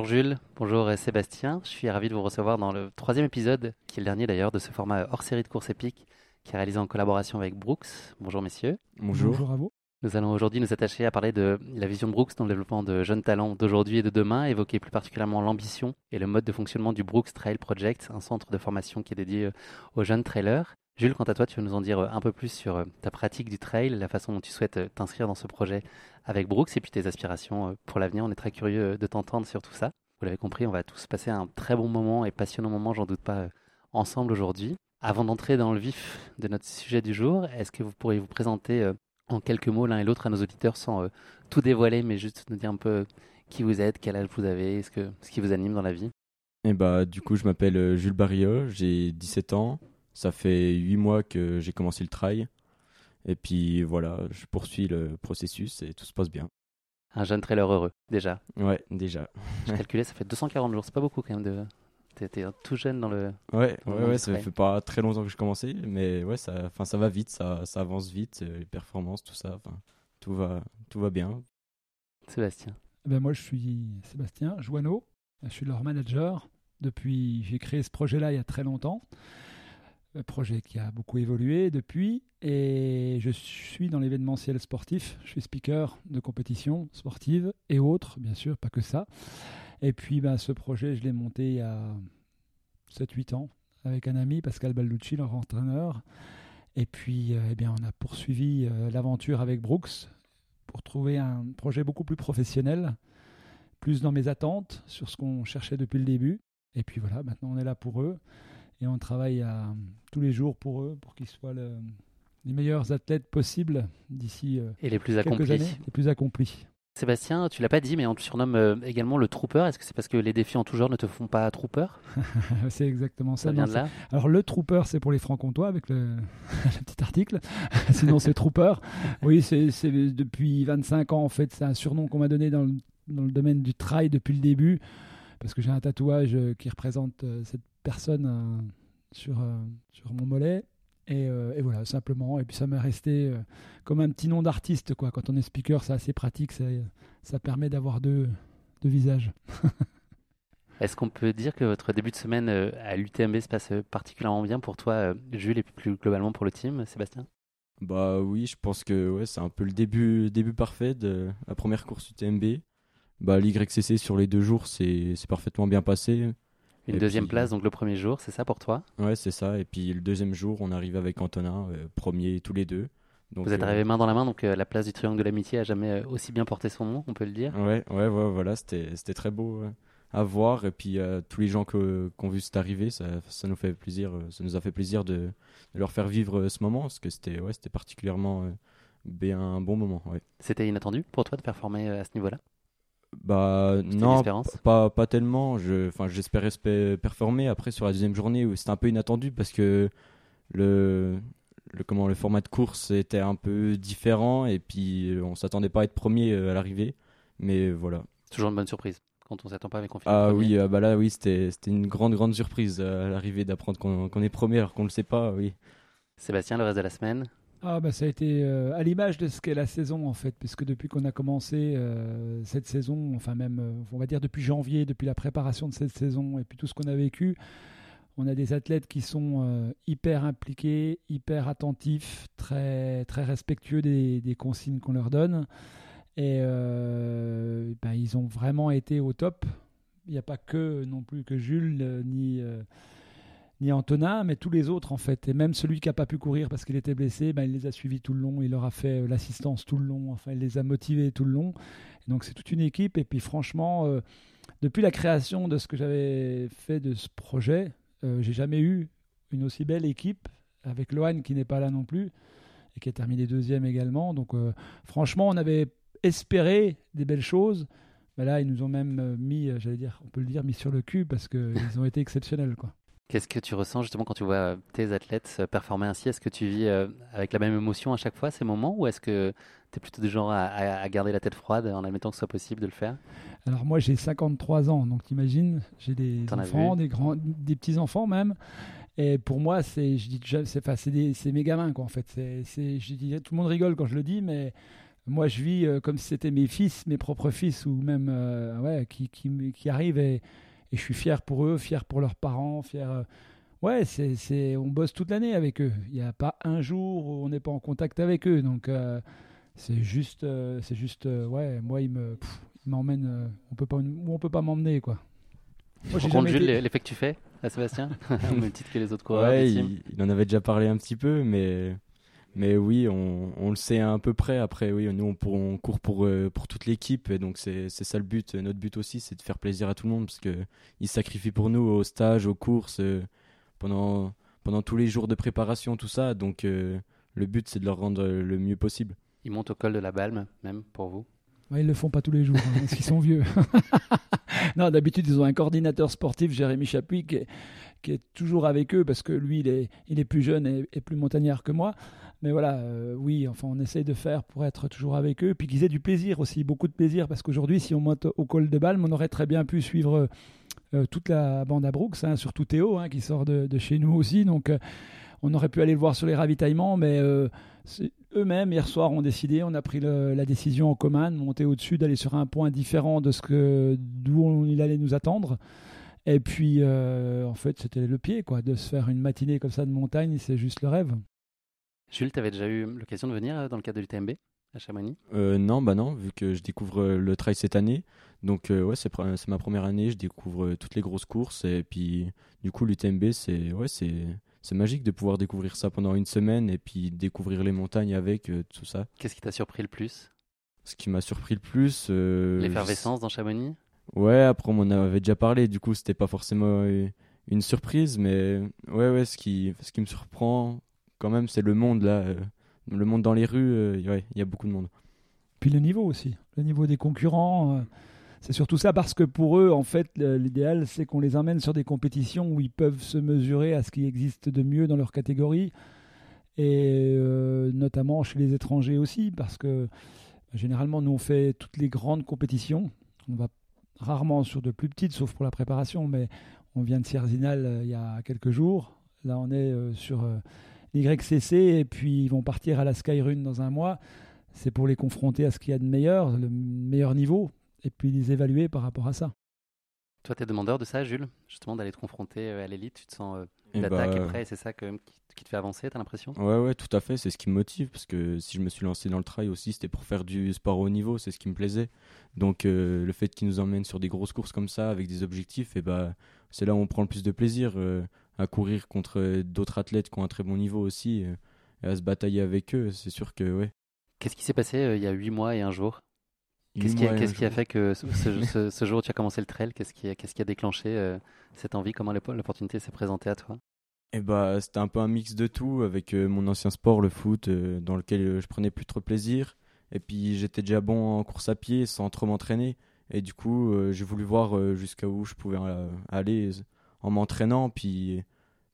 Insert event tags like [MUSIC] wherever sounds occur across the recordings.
Bonjour Jules, bonjour Sébastien. Je suis ravi de vous recevoir dans le troisième épisode, qui est le dernier d'ailleurs de ce format hors série de course épique, qui est réalisé en collaboration avec Brooks. Bonjour messieurs. Bonjour. Bonjour à vous. Nous allons aujourd'hui nous attacher à parler de la vision de Brooks dans le développement de jeunes talents d'aujourd'hui et de demain, évoquer plus particulièrement l'ambition et le mode de fonctionnement du Brooks Trail Project, un centre de formation qui est dédié aux jeunes trailers. Jules, quant à toi, tu veux nous en dire euh, un peu plus sur euh, ta pratique du trail, la façon dont tu souhaites t'inscrire dans ce projet avec Brooks et puis tes aspirations pour l'avenir. On est très curieux de t'entendre sur tout ça. Vous l'avez compris, on va tous passer un très bon moment et passionnant moment, j'en doute pas, ensemble aujourd'hui. Avant d'entrer dans le vif de notre sujet du jour, est-ce que vous pourriez vous présenter en quelques mots l'un et l'autre à nos auditeurs sans euh, tout dévoiler, mais juste nous dire un peu qui vous êtes, quel âge vous avez, ce, que, ce qui vous anime dans la vie? Eh bah, du coup, je m'appelle euh, Jules Barriot, j'ai 17 ans. Ça fait 8 mois que j'ai commencé le trail. Et puis voilà, je poursuis le processus et tout se passe bien. Un jeune trailer heureux, déjà. Ouais, déjà. J'ai calculé, ça fait 240 jours, c'est pas beaucoup quand même de, T'étais tout jeune dans le. Ouais, ouais, ouais ça fait pas très longtemps que j'ai commencé, mais ouais, ça, enfin, ça va vite, ça, ça avance vite, euh, les performances, tout ça, tout va, tout va bien. Sébastien. Eh ben moi, je suis Sébastien Joanneau, je suis leur manager depuis. J'ai créé ce projet-là il y a très longtemps, un projet qui a beaucoup évolué depuis, et je suis dans l'événementiel sportif. Je suis speaker de compétitions sportives et autres, bien sûr, pas que ça. Et puis, ben, ce projet, je l'ai monté il y a 7-8 ans avec un ami, Pascal Balducci, leur entraîneur. Et puis, euh, eh bien, on a poursuivi euh, l'aventure avec Brooks pour trouver un projet beaucoup plus professionnel, plus dans mes attentes, sur ce qu'on cherchait depuis le début. Et puis voilà, maintenant on est là pour eux et on travaille à, tous les jours pour eux, pour qu'ils soient les meilleurs athlètes possibles d'ici euh, et les plus accomplis. années, les plus accomplis. Sébastien, tu l'as pas dit, mais on te surnomme euh, également le trooper. Est-ce que c'est parce que les défis en tout genre ne te font pas trooper? [LAUGHS] C'est exactement ça. Ça vient de là? Alors le trooper, c'est pour les francs-comtois avec le... [LAUGHS] petit article. [LAUGHS] Sinon, c'est trooper. Oui, c'est depuis 25 ans en fait. C'est un surnom qu'on m'a donné dans le... dans le, domaine du trail depuis le début, parce que j'ai un tatouage euh, qui représente euh, cette personne sur sur mon mollet. Euh, et, voilà, simplement. Et puis ça m'est resté euh, comme un petit nom d'artiste. quoi. Quand on est speaker, c'est assez pratique. Ça, ça permet d'avoir deux, deux visages. [LAUGHS] Est-ce qu'on peut dire que votre début de semaine euh, à l'UTMB se passe particulièrement bien pour toi, Jules, et plus globalement pour le team, Sébastien? Bah oui, je pense que ouais, c'est un peu le début, début parfait de la première course UTMB. Bah, L'YCC sur les deux jours, c'est parfaitement bien passé. Une deuxième place, donc le premier jour, c'est ça pour toi? Ouais, c'est ça. Et puis le deuxième jour, on arrive avec Antonin, euh, premier tous les deux. Donc, Vous êtes euh, arrivés main dans la main, donc euh, la place du Triangle de l'Amitié a jamais aussi bien porté son nom, on peut le dire. Ouais, ouais, ouais voilà, c'était très beau à voir. Et puis tous les gens qui ont vu cette arrivée, ça, ça, nous fait plaisir, ça nous a fait plaisir de, de leur faire vivre ce moment, parce que c'était ouais, particulièrement bien un bon moment. Ouais. C'était inattendu pour toi de performer à ce niveau-là? Bah non, pas, pas tellement. Je, j'espérais performer. Après sur la deuxième journée, c'était un peu inattendu parce que le, le, comment, le format de course était un peu différent et puis on s'attendait pas à être premier euh, à l'arrivée. Mais voilà. Toujours une bonne surprise quand on s'attend pas avec confiance. Ah oui, ah bah là oui, c'était, une grande grande surprise euh, à l'arrivée d'apprendre qu'on, est premier alors qu'on le sait pas. Oui. Sébastien, le reste de la semaine ah bah ça a été euh, à l'image de ce qu'est la saison en fait, puisque depuis qu'on a commencé euh, cette saison, enfin même euh, on va dire depuis janvier, depuis la préparation de cette saison et puis tout ce qu'on a vécu, on a des athlètes qui sont hyper impliqués, hyper attentifs, très très respectueux des, des consignes qu'on leur donne et bah, ils ont vraiment été au top. Il n'y a pas que non plus que Jules ni ni Antonin, mais tous les autres en fait. Et même celui qui n'a pas pu courir parce qu'il était blessé, ben, il les a suivis tout le long, il leur a fait euh, l'assistance tout le long, enfin il les a motivés tout le long. donc c'est toute une équipe. Et puis franchement, euh, depuis la création de ce que j'avais fait de ce projet, euh, j'ai jamais eu une aussi belle équipe avec Lohan qui n'est pas là non plus et qui a terminé deuxième également. Donc franchement, on avait espéré des belles choses. Là, ils nous ont même mis, j'allais dire, on peut le dire, mis sur le cul parce qu'ils ont été exceptionnels. quoi. Qu'est-ce que tu ressens justement quand tu vois euh, tes athlètes euh, performer ainsi? Est-ce que tu vis euh, avec la même émotion à chaque fois ces moments ou est-ce que tu es plutôt du genre à, garder la tête froide en admettant que ce soit possible de le faire? Alors moi j'ai 53 ans, donc t'imagines, j'ai des enfants, des, grands, des petits-enfants même. Et pour moi, c'est, je dis, c'est, c'est, mes gamins quoi en fait. C'est, je dis, tout le monde rigole quand je le dis, mais moi, je vis comme si c'était mes fils, mes propres fils, ou même ouais, qui, qui, qui arrivent et, et, je suis fier pour eux, fier pour leurs parents, fier. ouais, c'est, c'est, on bosse toute l'année avec eux. Il n'y a pas un jour où on n'est pas en contact avec eux. Donc, c'est juste, c'est juste, ouais, moi, il me, m'emmène. on peut pas, on peut pas m'emmener, quoi. Moi, Jules, l'effet que tu fais à Sébastien? [LAUGHS] Au même titre que les autres coureurs. Ouais, il, en avait déjà parlé un petit peu, mais, mais oui, on, on le sait à peu près. Après, oui, nous, on, on court pour, euh, pour toute l'équipe, et donc c'est ça le but. Notre but aussi, c'est de faire plaisir à tout le monde, parce qu'ils se sacrifient pour nous au stage, aux courses, euh, pendant, pendant tous les jours de préparation, tout ça. Donc, euh, le but, c'est de leur rendre le mieux possible. Ils montent au col de la Balme, même pour vous? Ils le font pas tous les jours, hein, parce qu'ils sont vieux. [LAUGHS] non, d'habitude, ils ont un coordinateur sportif, Jérémy Chapuis, qui est, toujours avec eux, parce que lui, il est, il est plus jeune et, plus montagnard que moi. Mais voilà, euh, oui, enfin, on essaye de faire pour être toujours avec eux, puis qu'ils aient du plaisir aussi, beaucoup de plaisir, parce qu'aujourd'hui, si on monte au col de Balme, on aurait très bien pu suivre euh, toute la bande à Brooks, hein, surtout Théo, hein, qui sort de, chez nous aussi. Donc, euh, on aurait pu aller le voir sur les ravitaillements, mais eux-mêmes, hier soir, ont décidé, on a pris la décision en commun de monter au-dessus, d'aller sur un point différent de ce que d'où il allait nous attendre. Et puis, euh, en fait, c'était le pied, quoi, de se faire une matinée comme ça de montagne, c'est juste le rêve. Jules, tu avais déjà eu l'occasion de venir euh, dans le cadre de l'UTMB à Chamonix? Euh, Non, bah non, vu que je découvre le trail cette année. Donc, ouais, c'est ma première année, je découvre toutes les grosses courses. Et puis, du coup, l'UTMB, c'est ouais, c'est c'est magique de pouvoir découvrir ça pendant une semaine et puis découvrir les montagnes avec euh, tout ça. Qu'est-ce qui t'a surpris le plus? Ce qui m'a surpris le plus. Euh, L'effervescence dans Chamonix? Ouais, après on en avait déjà parlé, du coup c'était pas forcément euh, une surprise, mais ouais, ouais, ce qui, ce qui me surprend quand même, c'est le monde là. le monde dans les rues, il y a beaucoup de monde. Puis le niveau aussi, le niveau des concurrents. C'est surtout ça parce que pour eux, en fait, l'idéal, c'est qu'on les emmène sur des compétitions où ils peuvent se mesurer à ce qui existe de mieux dans leur catégorie, et euh, notamment chez les étrangers aussi, parce que généralement, nous, on fait toutes les grandes compétitions. On va rarement sur de plus petites, sauf pour la préparation, mais on vient de Sierzinal euh, il y a quelques jours. Là, on est euh, sur l'YCC, et puis ils vont partir à la Skyrun dans un mois. C'est pour les confronter à ce qu'il y a de meilleur, le meilleur niveau, et puis les évaluer par rapport à ça. Toi, tu es demandeur de ça, Jules Justement, d'aller te confronter euh, à l'élite, tu te sens euh, eh l'attaque bah, est prêt, c'est ça qui, te fait avancer, tu as l'impression? Ouais, ouais, tout à fait, c'est ce qui me motive, parce que si je me suis lancé dans le trail aussi, c'était pour faire du sport au haut niveau, c'est ce qui me plaisait. Donc, euh, le fait qu'ils nous emmènent sur des grosses courses comme ça, avec des objectifs, et bah, c'est là où on prend le plus de plaisir à courir contre d'autres athlètes qui ont un très bon niveau aussi, et à se batailler avec eux, c'est sûr que, ouais. Qu'est-ce qui s'est passé il y a 8 mois et un jour? Qu'est-ce qui, qui, a fait que ce, ce, jour tu as commencé le trail Qu'est-ce qui, qui, a déclenché euh, cette envie? Comment l'opportunité s'est présentée à toi? Eh bah, C'était un peu un mix de tout avec euh, mon ancien sport, le foot, euh, dans lequel je prenais plus trop plaisir. Et puis j'étais déjà bon en course à pied sans trop m'entraîner. Et du coup, j'ai voulu voir jusqu'à où je pouvais aller en m'entraînant. Puis,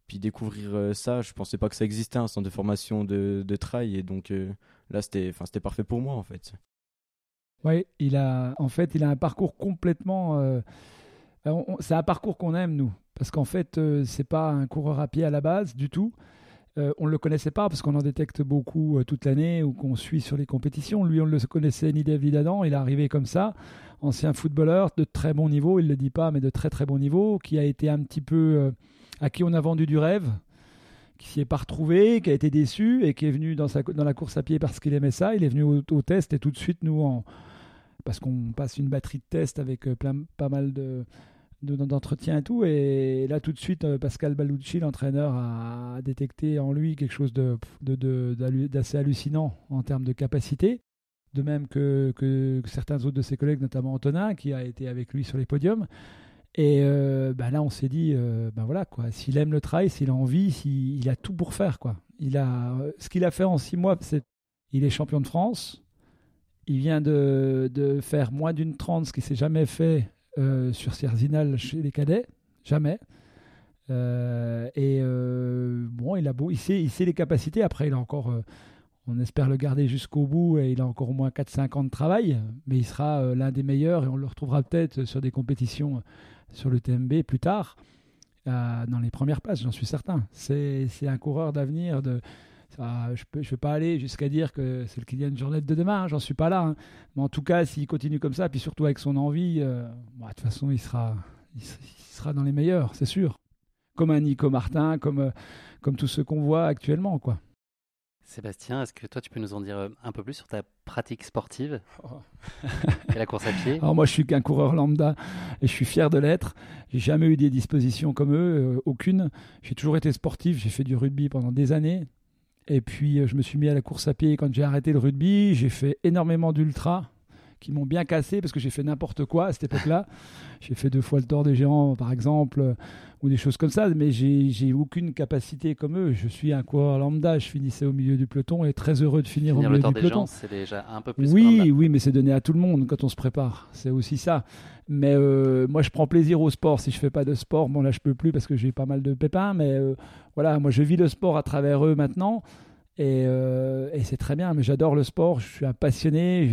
puis découvrir ça, je pensais pas que ça existait, un centre de formation de, de trail. Et donc là, c'était parfait pour moi en fait. Oui, il a, en fait, il a un parcours complètement. Euh, c'est un parcours qu'on aime, nous. Parce qu'en fait, euh, c'est pas un coureur à pied à la base du tout. Euh, on ne le connaissait pas parce qu'on en détecte beaucoup toute l'année ou qu'on suit sur les compétitions. Lui, on ne le connaissait ni David Adam. Il est arrivé comme ça. Ancien footballeur de très bon niveau, il ne le dit pas, mais de très très bon niveau, qui a été un petit peu. à qui on a vendu du rêve, qui s'y est pas retrouvé, qui a été déçu et qui est venu dans, la course à pied parce qu'il aimait ça. Il est venu au, test et tout de suite, nous, parce qu'on passe une batterie de tests avec euh, plein, pas mal de d'entretien et tout. Et là, tout de suite, euh, Pascal Balucci, l'entraîneur, a détecté en lui quelque chose d'assez de, hallucinant en termes de capacité. De même que, certains autres de ses collègues, notamment Antonin, qui a été avec lui sur les podiums. Et euh, bah là, on s'est dit, ben voilà, quoi. S'il aime le trail, s'il a envie, s'il, il a tout pour faire, quoi. Il a, ce qu'il a fait en six mois, c'est, il est champion de France. Il vient de, de faire moins d'une trente, ce qui s'est jamais fait euh, sur Cerzinal chez les cadets, jamais. et bon, il a beau, il sait, il sait les capacités. Après, il a encore, on espère le garder jusqu'au bout et il a encore au moins 4-5 ans de travail, mais il sera l'un des meilleurs et on le retrouvera peut-être sur des compétitions sur le TMB plus tard, euh, dans les premières places, j'en suis certain. C'est un coureur d'avenir. De... Ça, je ne je vais pas aller jusqu'à dire que c'est le Kylian Jornet de demain, hein, j'en suis pas là. Hein. Mais en tout cas, s'il continue comme ça, puis surtout avec son envie, euh, bah, de toute façon, il sera, il, sera dans les meilleurs, c'est sûr. Comme un Nico Martin, comme, euh, comme tous ceux qu'on voit actuellement. quoi. Sébastien, est-ce que toi tu peux nous en dire euh, un peu plus sur ta pratique sportive oh. [LAUGHS] et la course à pied? Alors moi je suis qu'un coureur lambda et je suis fier de l'être. J'ai jamais eu des dispositions comme eux, aucune. J'ai toujours été sportif, j'ai fait du rugby pendant des années, et puis, euh, je me suis mis à la course à pied quand j'ai arrêté le rugby. J'ai fait énormément d'ultra qui m'ont bien cassé parce que j'ai fait n'importe quoi à cette époque-là. [LAUGHS] j'ai fait deux fois le tour des géants, par exemple, euh, ou des choses comme ça, mais j'ai aucune capacité comme eux. Je suis un coureur lambda, je finissais au milieu du peloton et très heureux de finir, au milieu le tour du peloton. c'est déjà un peu plus. Oui, oui, mais c'est donné à tout le monde quand on se prépare. C'est aussi ça. Mais euh, moi, je prends plaisir au sport. Si je fais pas de sport, bon là, je peux plus parce que j'ai pas mal de pépins. Mais voilà, moi, je vis le sport à travers eux maintenant. Euh, et, c'est très bien, mais j'adore le sport, je suis un passionné,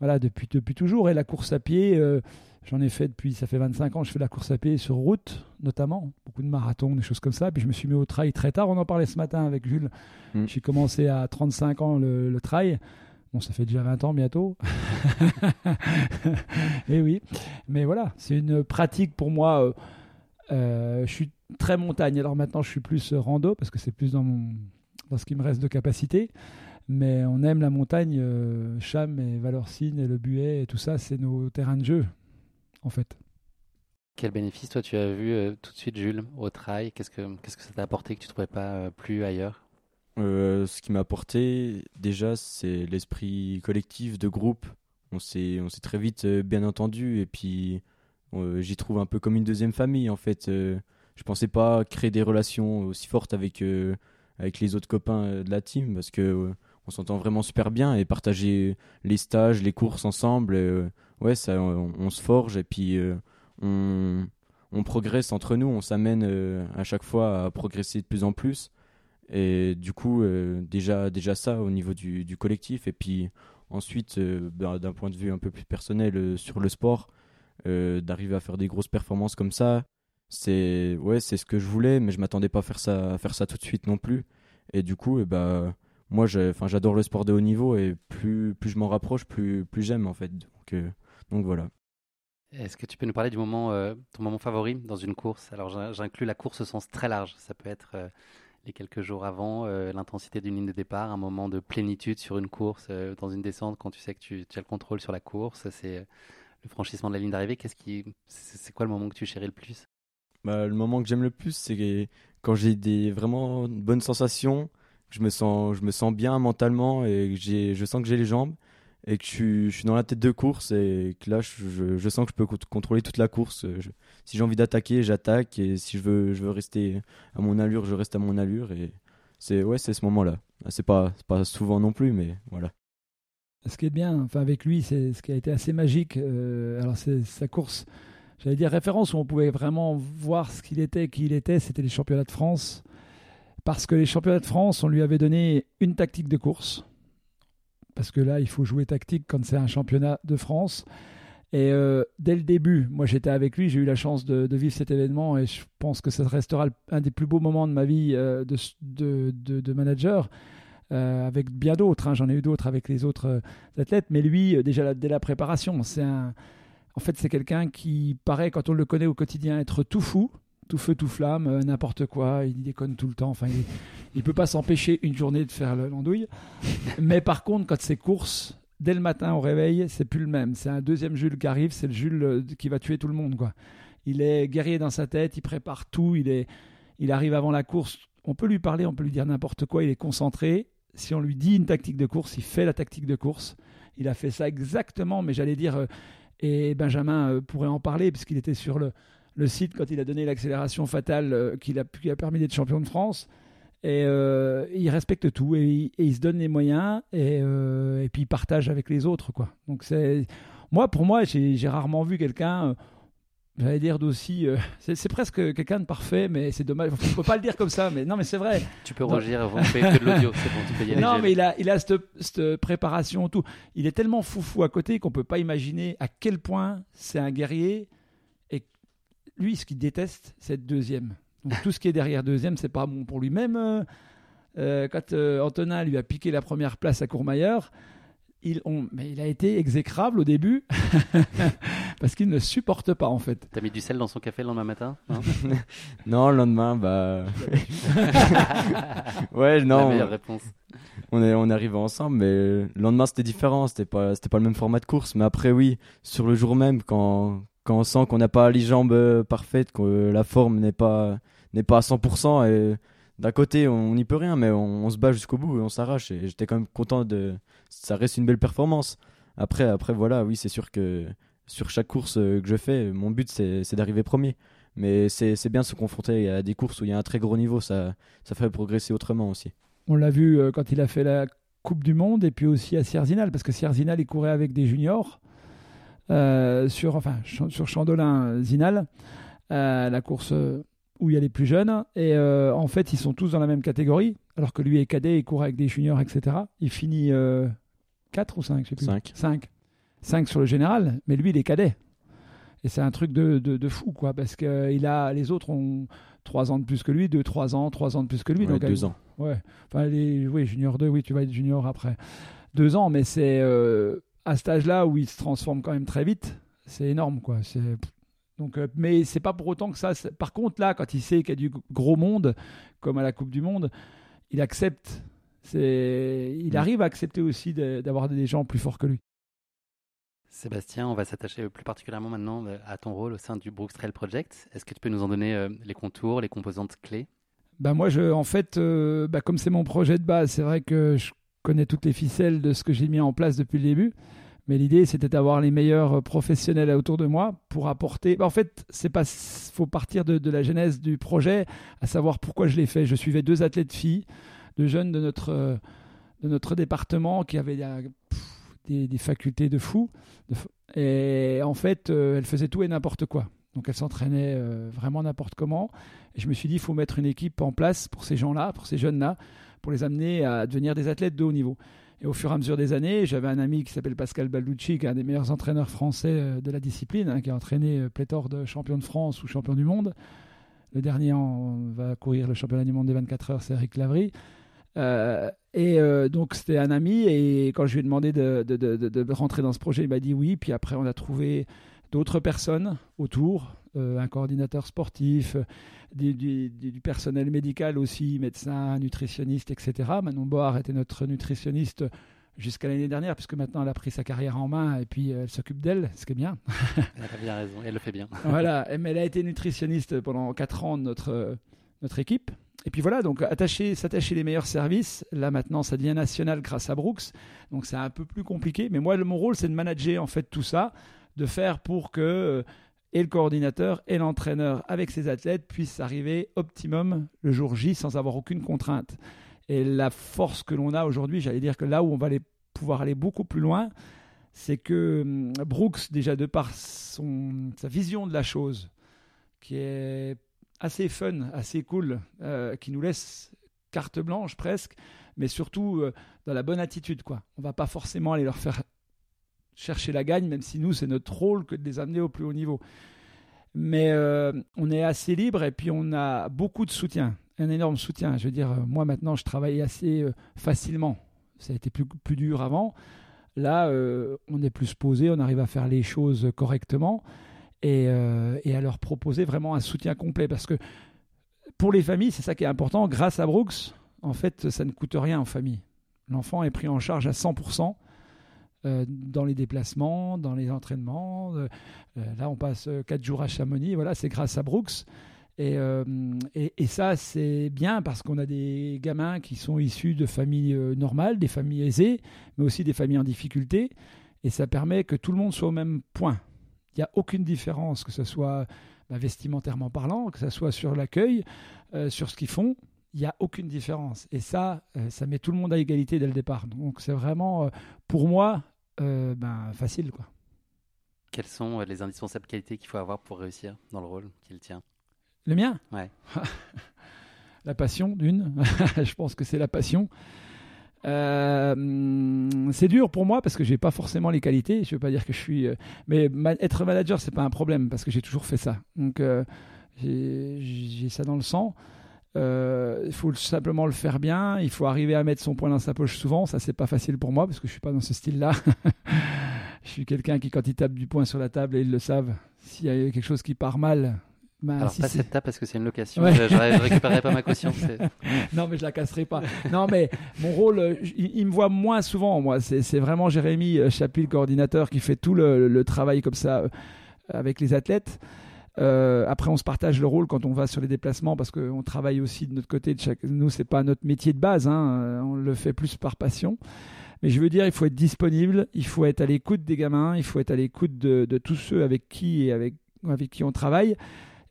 voilà, depuis, depuis toujours. Et la course à pied, euh, j'en ai fait depuis, ça fait 25 ans, je fais de la course à pied sur route, notamment, beaucoup de marathons, des choses comme ça. Puis je me suis mis au trail très tard, on en parlait ce matin avec Jules. Mm. J'ai commencé à 35 ans le, trail. Bon, ça fait déjà 20 ans bientôt. [LAUGHS] et oui, mais voilà, c'est une pratique pour moi. Euh, je suis très montagne, alors maintenant je suis plus rando parce que c'est plus dans mon dans ce qui me reste de capacité. Mais on aime la montagne, euh, Cham et Valorcine et le Buet et tout ça, c'est nos terrains de jeu, en fait. Quel bénéfice, toi, tu as vu euh, tout de suite, Jules, au trail? Qu'est-ce que, qu'est-ce que ça t'a apporté que tu ne trouvais pas euh, plus ailleurs? Ce qui m'a apporté, déjà, c'est l'esprit collectif de groupe. On s'est, on s'est très vite bien entendu et puis j'y trouve un peu comme une deuxième famille, en fait. je pensais pas créer des relations aussi fortes avec avec les autres copains de la team parce que euh, on s'entend vraiment super bien et partager les stages, les courses ensemble, euh, ouais, ça, on, se forge et puis on, on, progresse entre nous, on s'amène à chaque fois à progresser de plus en plus. Et du coup, déjà, déjà ça au niveau du, collectif. Et puis ensuite, ben, d'un point de vue un peu plus personnel sur le sport, d'arriver à faire des grosses performances comme ça, c'est ouais, ce que je voulais, mais je m'attendais pas à faire ça, à faire ça tout de suite non plus. Et du coup, et bah, moi, j'adore le sport de haut niveau et plus, plus je m'en rapproche, plus, plus j'aime en fait. Donc, euh, donc voilà. Est-ce que tu peux nous parler du moment, euh, ton moment favori dans une course? Alors j'inclus la course au sens très large. Ça peut être euh, les quelques jours avant, l'intensité d'une ligne de départ, un moment de plénitude sur une course, dans une descente quand tu sais que tu, tu, as le contrôle sur la course. C'est le franchissement de la ligne d'arrivée. Qu'est-ce qui, c'est quoi le moment que tu chéris le plus? Bah, le moment que j'aime le plus, c'est quand j'ai des vraiment bonnes sensations, je me sens, je me sens bien mentalement et que je sens que j'ai les jambes et que je suis, dans la tête de course et que là, je, sens que je peux contrôler toute la course. si j'ai envie d'attaquer, j'attaque et si je veux, je veux rester à mon allure, je reste à mon allure et c'est ouais, c'est ce moment-là. C'est pas, pas souvent non plus, mais voilà. Ce qui est bien, enfin avec lui, c'est ce qui a été assez magique. Euh, alors c'est sa course j'allais dire référence où on pouvait vraiment voir ce qu'il était, qui il était, c'était les championnats de France. Parce que les championnats de France, on lui avait donné une tactique de course. Parce que là, il faut jouer tactique quand c'est un championnat de France. Et euh, dès le début, moi j'étais avec lui, j'ai eu la chance de, vivre cet événement et je pense que ça restera un des plus beaux moments de ma vie euh, de, manager. Euh, avec bien d'autres, hein. j'en ai eu d'autres avec les autres athlètes, mais lui, déjà dès la préparation, c'est un, en fait, c'est quelqu'un qui paraît, quand on le connaît au quotidien, être tout fou, tout feu, tout flamme, euh, n'importe quoi, il déconne tout le temps. Enfin, il ne peut pas s'empêcher une journée de faire l'andouille. Mais par contre, quand c'est course, dès le matin au réveil, c'est plus le même. C'est un deuxième Jules qui arrive, c'est le Jules euh, qui va tuer tout le monde. Quoi. Il est guerrier dans sa tête, il prépare tout, il, est, il arrive avant la course. On peut lui parler, on peut lui dire n'importe quoi, il est concentré. Si on lui dit une tactique de course, il fait la tactique de course. Il a fait ça exactement, mais j'allais dire, euh, et Benjamin pourrait en parler, puisqu'il était sur le, le, site quand il a donné l'accélération fatale euh, qui, a, qui a permis d'être champion de France. Et euh, il respecte tout et, il se donne les moyens et, et, puis il partage avec les autres. Quoi. Donc c'est moi, pour moi, j'ai rarement vu quelqu'un J'allais dire d'aussi. Euh, [LAUGHS] c'est presque quelqu'un de parfait, mais c'est dommage. On ne peut pas le dire comme ça, mais non, mais c'est vrai. Tu peux rougir, vous faites que de l'audio, c'est bon, tu peux y aller. Non, mais il a, il a cette, cette préparation, tout. Il est tellement foufou à côté qu'on ne peut pas imaginer à quel point c'est un guerrier. Lui, ce qu'il déteste, c'est être deuxième. Donc tout ce qui est derrière deuxième, c'est pas bon pour lui-même. Euh, quand Antonin lui a piqué la première place à Courmayeur, il, mais il a été exécrable au début [LAUGHS] parce qu'il ne supporte pas en fait. T'as mis du sel dans son café le lendemain matin [LAUGHS] Non, le lendemain, bah. [LAUGHS] ouais, non. La meilleure réponse. On est, on est arrivé ensemble, mais le lendemain c'était différent, c'était pas, c'était pas le même format de course. Mais après, oui, sur le jour même, quand, quand on sent qu'on n'a pas les jambes euh, parfaites, que la forme n'est pas, n'est pas à 100%, et d'un côté on n'y peut rien, mais on, se bat jusqu'au bout et on s'arrache. Et j'étais quand même content de ça reste une belle performance. Après, après voilà, oui, c'est sûr que sur chaque course euh, que je fais, mon but c'est d'arriver premier. Mais c'est bien de se confronter à des courses où il y a un très gros niveau, ça, ça fait progresser autrement aussi. On l'a vu euh, quand il a fait la Coupe du Monde et puis aussi à Sierzinal, parce que Sierzinal, il courait avec des juniors sur, enfin, sur Chandolin-Zinal, la course où il y a les plus jeunes. Et en fait, ils sont tous dans la même catégorie, alors que lui est cadet, il court avec des juniors, etc. Il finit 4 ou 5 5. 5. 5 sur le général, mais lui, il est cadet. Et c'est un truc de, de, fou, quoi, parce que il a, les autres ont 3 ans de plus que lui, 2, 3 ans, 3 ans de plus que lui. Ouais, 2 ans. Ouais, enfin, les, oui, junior 2, oui, tu vas être junior après 2 ans, mais c'est euh, à cet âge-là où il se transforme quand même très vite, c'est énorme, quoi. C'est. Donc, euh, mais c'est pas pour autant que ça. Par contre, là, quand il sait qu'il y a du gros monde, comme à la Coupe du Monde, il accepte il mm. arrive à accepter aussi d'avoir des gens plus forts que lui. Sébastien, on va s'attacher plus particulièrement maintenant euh, à ton rôle au sein du Brooks Trail Project. Est-ce que tu peux nous en donner euh, les contours, les composantes clés? Bah moi, je, en fait, euh, bah comme c'est mon projet de base, c'est vrai que je connais toutes les ficelles de ce que j'ai mis en place depuis le début. Mais l'idée, c'était d'avoir les meilleurs professionnels autour de moi pour apporter. En fait, c'est pas. Faut partir de, la genèse du projet, à savoir pourquoi je l'ai fait. Je suivais deux athlètes filles de jeunes de notre, de notre département qui avaient des, des, facultés de fou. et en fait, euh, elles faisaient tout et n'importe quoi. Donc elles s'entraînaient euh, vraiment n'importe comment. Et je me suis dit, il faut mettre une équipe en place pour ces gens-là, pour ces jeunes-là, pour les amener à devenir des athlètes de haut niveau. Et au fur et à mesure des années, j'avais un ami qui s'appelle Pascal Balducci, qui est un des meilleurs entraîneurs français euh, de la discipline, hein, qui a entraîné pléthore de champions de France ou champions du monde. Le dernier on va courir le championnat du monde des 24 heures, c'est Eric Lavry. Euh, et euh, donc c'était un ami et quand je lui ai demandé de, rentrer dans ce projet, il m'a dit oui. Puis après on a trouvé d'autres personnes autour, euh, un coordinateur sportif, du, du, du, personnel médical aussi, médecin, nutritionniste, etc. Manon Board était notre nutritionniste jusqu'à l'année dernière, puisque maintenant elle a pris sa carrière en main et puis elle s'occupe d'elle, ce qui est bien. [LAUGHS] elle a bien raison, elle le fait bien. [LAUGHS] voilà, mais elle a été nutritionniste pendant 4 ans de notre, notre équipe et puis voilà, donc attacher, s'attacher les meilleurs services. Là maintenant, ça devient national grâce à Brooks. Donc c'est un peu plus compliqué. Mais moi, mon rôle, c'est de manager en fait tout ça, de faire pour que euh, et le coordinateur et l'entraîneur avec ses athlètes puissent arriver optimum le jour J sans avoir aucune contrainte. Et la force que l'on a aujourd'hui, j'allais dire que là où on va pouvoir aller beaucoup plus loin, c'est que hum, Brooks, déjà de par sa vision de la chose, qui est assez fun, assez cool, euh, qui nous laisse carte blanche presque, mais surtout euh, dans la bonne attitude. Quoi. On va pas forcément aller leur faire chercher la gagne, même si nous, c'est notre rôle que de les amener au plus haut niveau. Mais euh, on est assez libre et puis on a beaucoup de soutien, un énorme soutien. Je veux dire, moi maintenant, je travaille assez facilement. Ça a été plus, plus dur avant. Là, on est plus posé, on arrive à faire les choses correctement. Euh, et, à leur proposer vraiment un soutien complet. Parce que pour les familles, c'est ça qui est important. Grâce à Brooks, en fait, ça ne coûte rien en famille. L'enfant est pris en charge à 100%. Euh, dans les déplacements, dans les entraînements. Euh, là, on passe 4 jours à Chamonix. Voilà, c'est grâce à Brooks. Et, ça, c'est bien parce qu'on a des gamins qui sont issus de familles normales, des familles aisées, mais aussi des familles en difficulté. Et ça permet que tout le monde soit au même point. Il n'y a aucune différence, que ce soit bah, vestimentairement parlant, que ce soit sur l'accueil, euh, sur ce qu'ils font. Il n'y a aucune différence. Et ça, euh, ça met tout le monde à égalité dès le départ. Donc c'est vraiment, euh, pour moi, ben, facile. Quoi. Quelles sont les indispensables qualités qu'il faut avoir pour réussir dans le rôle qu'il tient? Le mien? Ouais. [LAUGHS] la passion, d'une. [LAUGHS] Je pense que c'est la passion. Euh, c'est dur pour moi parce que j'ai pas forcément les qualités. Je veux pas dire que je suis, euh, mais être manager c'est pas un problème parce que j'ai toujours fait ça. Donc euh, j'ai ça dans le sang. Euh, il faut simplement le faire bien. Il faut arriver à mettre son poing dans sa poche souvent. Ça, c'est pas facile pour moi parce que je suis pas dans ce style-là. [LAUGHS] je suis quelqu'un qui, quand il tape du poing sur la table, et ils le savent, s'il y a quelque chose qui part mal, bah, Alors, pas cette table parce que c'est une location. Je, ne récupérerai pas ma caution. [LAUGHS] non, mais je la casserai pas. Non, mais mon rôle, euh, il, me voit moins souvent, moi. C'est vraiment Jérémy euh, Chapil, coordinateur, qui fait tout le, travail comme ça avec les athlètes. Euh, après, on se partage le rôle quand on va sur les déplacements parce qu'on travaille aussi de notre côté. De chaque... Nous, c'est pas notre métier de base, hein. Euh, on le fait plus par passion. Mais je veux dire, il faut être disponible, il faut être à l'écoute des gamins, il faut être à l'écoute de, tous ceux avec qui et avec, avec qui on travaille.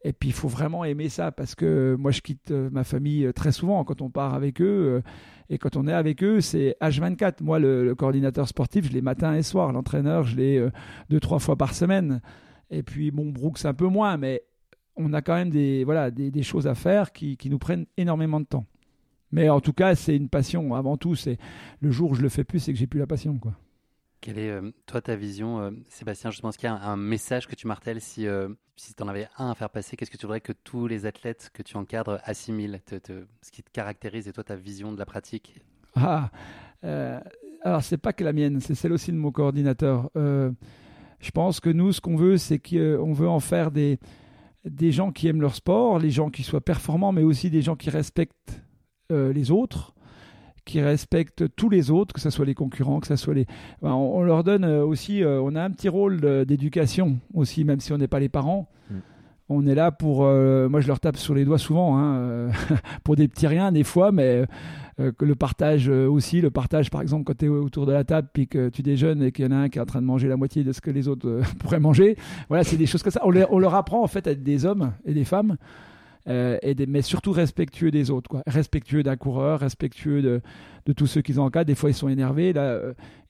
Et puis, il faut vraiment aimer ça parce que moi, je quitte euh, ma famille très souvent quand on part avec eux. Et quand on est avec eux, c'est H24. Moi, le, le coordinateur sportif, je l'ai matin et soir. L'entraîneur, je l'ai deux, trois fois par semaine. Et puis, bon, Brooks un peu moins, mais on a quand même des, voilà, des, choses à faire qui, qui, nous prennent énormément de temps. Mais en tout cas, c'est une passion. Avant tout, c'est le jour où je le fais plus, c'est que j'ai plus la passion, quoi. Quelle est, euh, toi, ta vision, euh, Sébastien Je pense qu'il y a un, message que tu martèles. Si, euh, si tu en avais un à faire passer, qu'est-ce que tu voudrais que tous les athlètes que tu encadres assimilent Ce qui te caractérise et toi, ta vision de la pratique? Ah Alors, c'est pas que la mienne, c'est celle aussi de mon coordinateur. Je pense que nous, ce qu'on veut, c'est qu'on veut en faire des, gens qui aiment leur sport, les gens qui soient performants, mais aussi des gens qui respectent euh, les autres, qui respectent tous les autres, que ce soit les concurrents, que ce soit les... on, leur donne euh, aussi, euh, on a un petit rôle d'éducation aussi, même si on n'est pas les parents. Mm. On est là pour... moi, je leur tape sur les doigts souvent, hein, [LAUGHS] pour des petits riens des fois, mais euh, que le partage euh, aussi, le partage par exemple quand tu es autour de la table puis que tu déjeunes et qu'il y en a un qui est en train de manger la moitié de ce que les autres euh, [LAUGHS] pourraient manger. Voilà, c'est des choses comme ça. On, leur apprend en fait à être des hommes et des femmes. et mais surtout respectueux des autres, quoi. respectueux d'un coureur, respectueux de, de tous ceux qu'ils encadrent. Des fois, ils sont énervés. Là,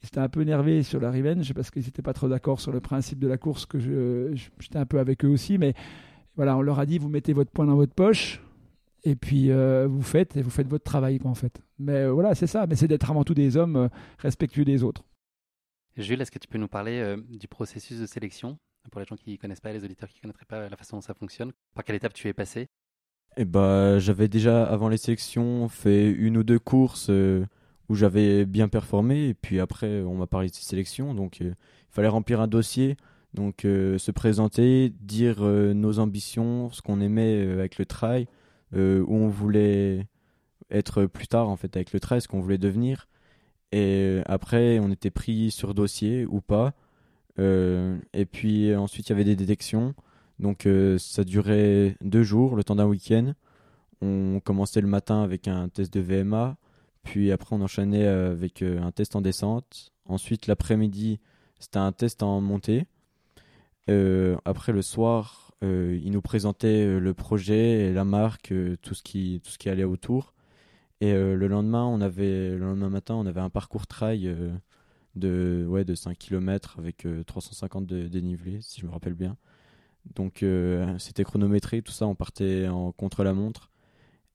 ils étaient un peu énervés sur la revenge parce qu'ils n'étaient pas trop d'accord sur le principe de la course, que j'étais un peu avec eux aussi. Mais voilà, on leur a dit vous mettez votre poing dans votre poche, et puis euh, vous faites et vous faites votre travail quoi en fait. Mais euh, voilà, c'est ça, mais c'est d'être avant tout des hommes euh, respectueux des autres. Jules, est-ce que tu peux nous parler du processus de sélection pour les gens qui ne connaissent pas, les auditeurs qui ne connaîtraient pas la façon dont ça fonctionne? Par quelle étape tu es passé? Eh bah, j'avais déjà avant les sélections fait une ou deux courses où j'avais bien performé et puis après on m'a parlé de ces sélections donc il fallait remplir un dossier donc se présenter, dire nos ambitions, ce qu'on aimait avec le trail, euh, où on voulait être plus tard en fait avec le 13 qu'on voulait devenir. Et après on était pris sur dossier ou pas. Euh, et puis ensuite il y avait des détections. Donc euh, ça durait deux jours le temps d'un week-end. On commençait le matin avec un test de VMA puis après on enchaînait avec un test en descente. Ensuite l'après-midi c'était un test en montée après le soir euh, il nous présentait euh, le projet, la marque, euh, tout ce qui tout ce qui allait autour. Et le lendemain, on avait le lendemain matin, on avait un parcours trail de ouais de 5 km avec 350 de dénivelé, si je me rappelle bien. Donc c'était chronométré, tout ça, on partait en contre la montre.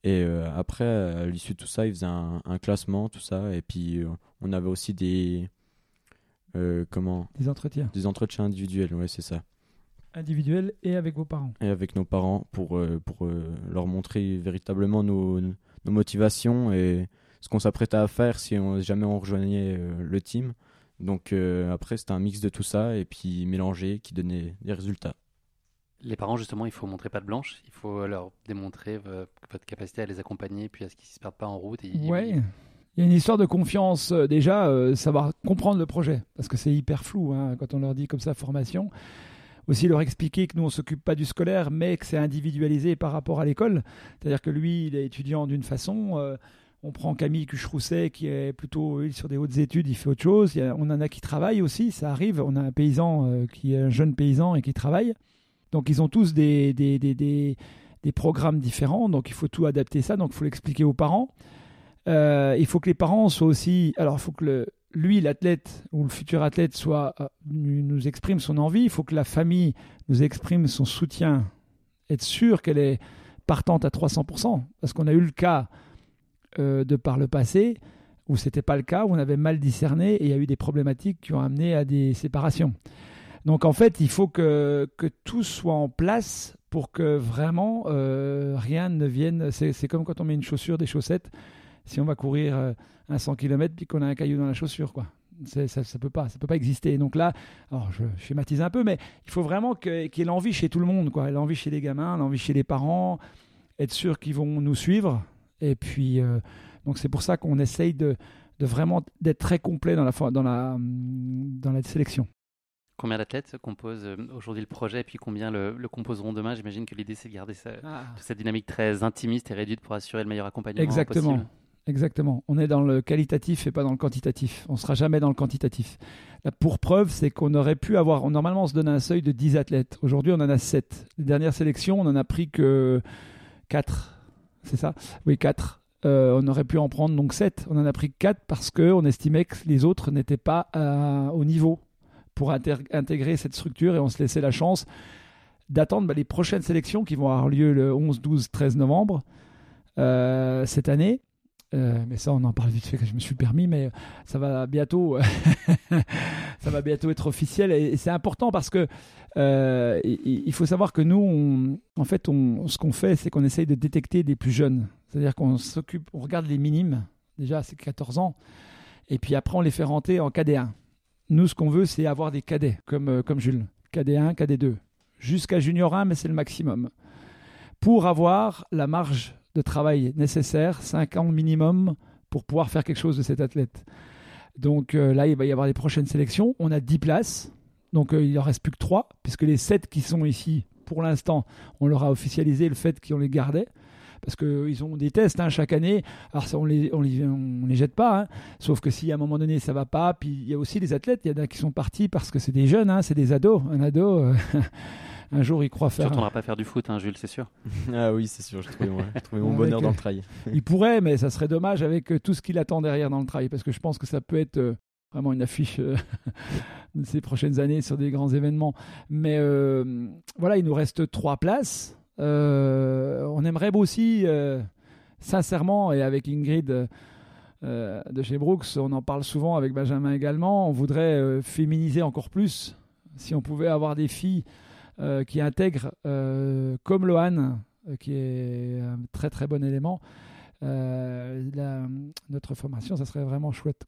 Et après, à l'issue de tout ça, il faisait un, un, classement, tout ça. Et puis, on avait aussi des. Comment Des entretiens. Des entretiens individuels, ouais, c'est ça individuel et avec vos parents. Et avec nos parents pour, euh, pour euh, leur montrer véritablement nos, nos, motivations et ce qu'on s'apprêtait à faire si on, jamais on rejoignait euh, le team. Donc après, c'était un mix de tout ça et puis mélangé qui donnait des résultats. Les parents, justement, il faut montrer pas de blanche. Il faut leur démontrer votre capacité à les accompagner puis à ce qu'ils ne se perdent pas en route. Oui. Il y a une histoire de confiance déjà, savoir comprendre le projet, parce que c'est hyper flou hein, quand on leur dit comme ça formation aussi leur expliquer que nous, on s'occupe pas du scolaire, mais que c'est individualisé par rapport à l'école. C'est-à-dire que lui, il est étudiant d'une façon. Euh, on prend Camille Cucherousset, qui est plutôt sur des hautes études, il fait autre chose. on en a qui travaillent aussi, ça arrive. On a un paysan euh, qui est un jeune paysan et qui travaille. Donc ils ont tous des, des, des, des, des programmes différents, donc il faut tout adapter ça, donc il faut l'expliquer aux parents. Euh, il faut que les parents soient aussi. Alors, il faut que lui, l'athlète ou le futur athlète, soit euh, nous exprime son envie. Il faut que la famille nous exprime son soutien, être sûr qu'elle est partante à 300%. Parce qu'on a eu le cas euh, de par le passé où c'était pas le cas, où on avait mal discerné et il y a eu des problématiques qui ont amené à des séparations. Donc en fait, il faut que tout soit en place pour que vraiment rien ne vienne. C'est comme quand on met une chaussure, des chaussettes. Si on va courir un 100 km puis qu'on a un caillou dans la chaussure, quoi. Ça, ça peut pas, ça peut pas exister. Donc là, alors je, schématise un peu, mais il faut vraiment qu'il y ait l'envie chez tout le monde, quoi. L'envie chez les gamins, l'envie chez les parents, être sûr qu'ils vont nous suivre. Et puis, euh, donc c'est pour ça qu'on essaye de, de vraiment d'être très complet dans la, dans la, dans la sélection. Combien d'athlètes composent euh, aujourd'hui le projet et puis combien le, composeront demain? J'imagine que l'idée c'est de garder ah. cette dynamique très intimiste et réduite pour assurer le meilleur accompagnement Exactement. possible. Exactement. On est dans le qualitatif et pas dans le quantitatif. On ne sera jamais dans le quantitatif. pour preuve, c'est qu'on aurait pu avoir. Normalement, on se donne un seuil de 10 athlètes. Aujourd'hui, on en a 7. Les dernières sélections, on en a pris que 4. C'est ça? Oui, 4. Euh, on aurait pu en prendre donc 7. On en a pris 4 parce qu'on estimait que les autres n'étaient pas au niveau pour intégrer cette structure et on se laissait la chance d'attendre bah, les prochaines sélections qui vont avoir lieu le 11, 12, 13 novembre euh, cette année euh, mais ça, on en parle vite fait que je me suis permis, mais ça va bientôt, [LAUGHS] ça va bientôt être officiel et, c'est important parce que euh, il, faut savoir que nous, en fait, ce qu'on fait, c'est qu'on essaye de détecter des plus jeunes. C'est-à-dire qu'on s'occupe, on regarde les minimes. Déjà, c'est 14 ans, et puis après, on les fait rentrer en KD1. Nous, ce qu'on veut, c'est avoir des cadets comme euh, comme Jules, KD1, KD2, jusqu'à Junior 1, mais c'est le maximum pour avoir la marge de travail nécessaire, 5 ans minimum, pour pouvoir faire quelque chose de cet athlète. Donc euh, là, il va y avoir les prochaines sélections. On a 10 places, donc euh, il en reste plus que 3, puisque les 7 qui sont ici, pour l'instant, on leur a officialisé le fait qu'on les gardait. Parce qu'ils ont des tests hein, chaque année. Alors, ça, on les, on les, on les jette pas. Hein. Sauf que si à un moment donné, ça va pas. Puis il y a aussi des athlètes. Il y en a qui sont partis parce que c'est des jeunes, hein, c'est des ados. Un ado, euh, [LAUGHS] un jour il croit faire. Tu ne pas faire du foot, hein, Jules, c'est sûr. [LAUGHS] ah oui, c'est sûr. Je trouvais, mon bonheur dans le trail. il [LAUGHS] pourrait, mais ça serait dommage avec euh, tout ce qu'il attend derrière dans le trail, parce que je pense que ça peut être euh, vraiment une affiche euh, [LAUGHS] de ces prochaines années sur des grands événements. Mais voilà, il nous reste trois places. on aimerait aussi, sincèrement, et avec Ingrid. de chez Brooks, on en parle souvent avec Benjamin également. On voudrait féminiser encore plus. Si on pouvait avoir des filles euh, qui intègre, euh, comme Lohan, euh, qui est un très très bon élément, notre formation, ça serait vraiment chouette.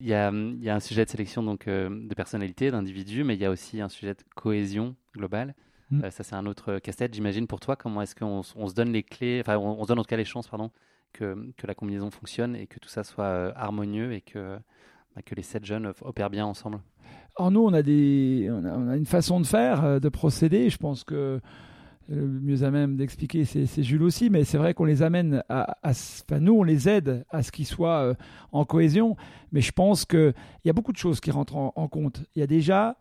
Il y, a, il y, a, un sujet de sélection donc, de personnalité, d'individu, mais il y a aussi un sujet de cohésion globale. Mm. ça, c'est un autre casse-tête, j'imagine, pour toi. Comment est-ce qu'on on se donne les clés, enfin, on, se donne en tout cas les chances, pardon, que, que, la combinaison fonctionne et que tout ça soit harmonieux et que, que les sept jeunes opèrent bien ensemble alors nous, on a, des, on a, une façon de faire, euh, de procéder. Je pense que le mieux à même d'expliquer, c'est Jules aussi, mais c'est vrai qu'on les amène à, nous, on les aide à ce qu'ils soient euh, en cohésion, mais je pense qu'il y a beaucoup de choses qui rentrent en, compte. Il y a déjà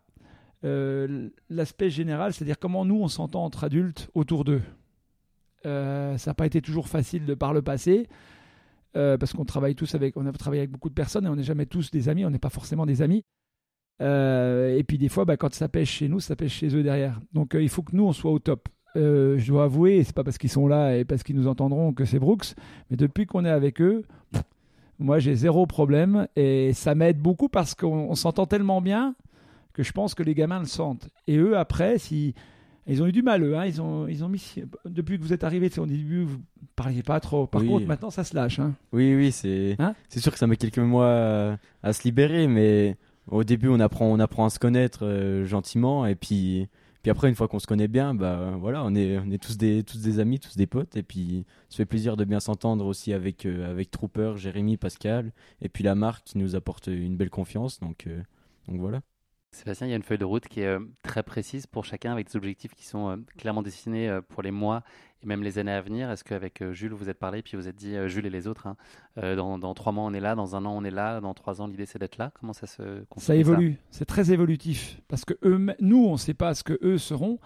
euh, l'aspect général, c'est-à-dire comment nous, on s'entend entre adultes autour d'eux. ça n'a pas été toujours facile de par le passé. Parce qu'on travaille tous avec, on a travaillé avec beaucoup de personnes et on n'est jamais tous des amis, on n'est pas forcément des amis. Euh, et puis des fois, bah, quand ça pêche chez nous, ça pêche chez eux derrière. Donc euh, il faut que nous, on soit au top. Euh, je dois avouer, et c'est pas parce qu'ils sont là et parce qu'ils nous entendront que c'est Brooks, mais depuis qu'on est avec eux, moi j'ai zéro problème et ça m'aide beaucoup parce qu'on s'entend tellement bien que je pense que les gamins le sentent. Et eux, après, si. Ils ont eu du mal, eux. Hein. Ils, ont, ils ont mis. Depuis que vous êtes arrivés, on dit vous parliez pas trop. Par contre, maintenant, ça se lâche. Hein. Oui, oui, c'est. Hein? c'est sûr que ça met quelques mois à se libérer, mais au début, on apprend, on apprend à se connaître euh, gentiment, et puis, puis après, une fois qu'on se connaît bien, bah voilà, on est, on est tous des, tous des amis, tous des potes, et puis ça fait plaisir de bien s'entendre aussi avec, euh, avec Trooper, Jérémy, Pascal, et puis la marque qui nous apporte une belle confiance, donc, euh, donc voilà. Sébastien, il y a une feuille de route qui est très précise pour chacun avec des objectifs qui sont clairement dessinés pour les mois et même les années à venir Est-ce qu'avec euh, Jules, vous êtes parlé, puis vous êtes dit, euh, Jules et les autres, hein, euh, dans, trois mois on est là, dans un an on est là, dans trois ans l'idée c'est d'être là? Comment ça se Ça évolue, c'est très évolutif. Parce que eux, nous, on ne sait pas ce que eux seront.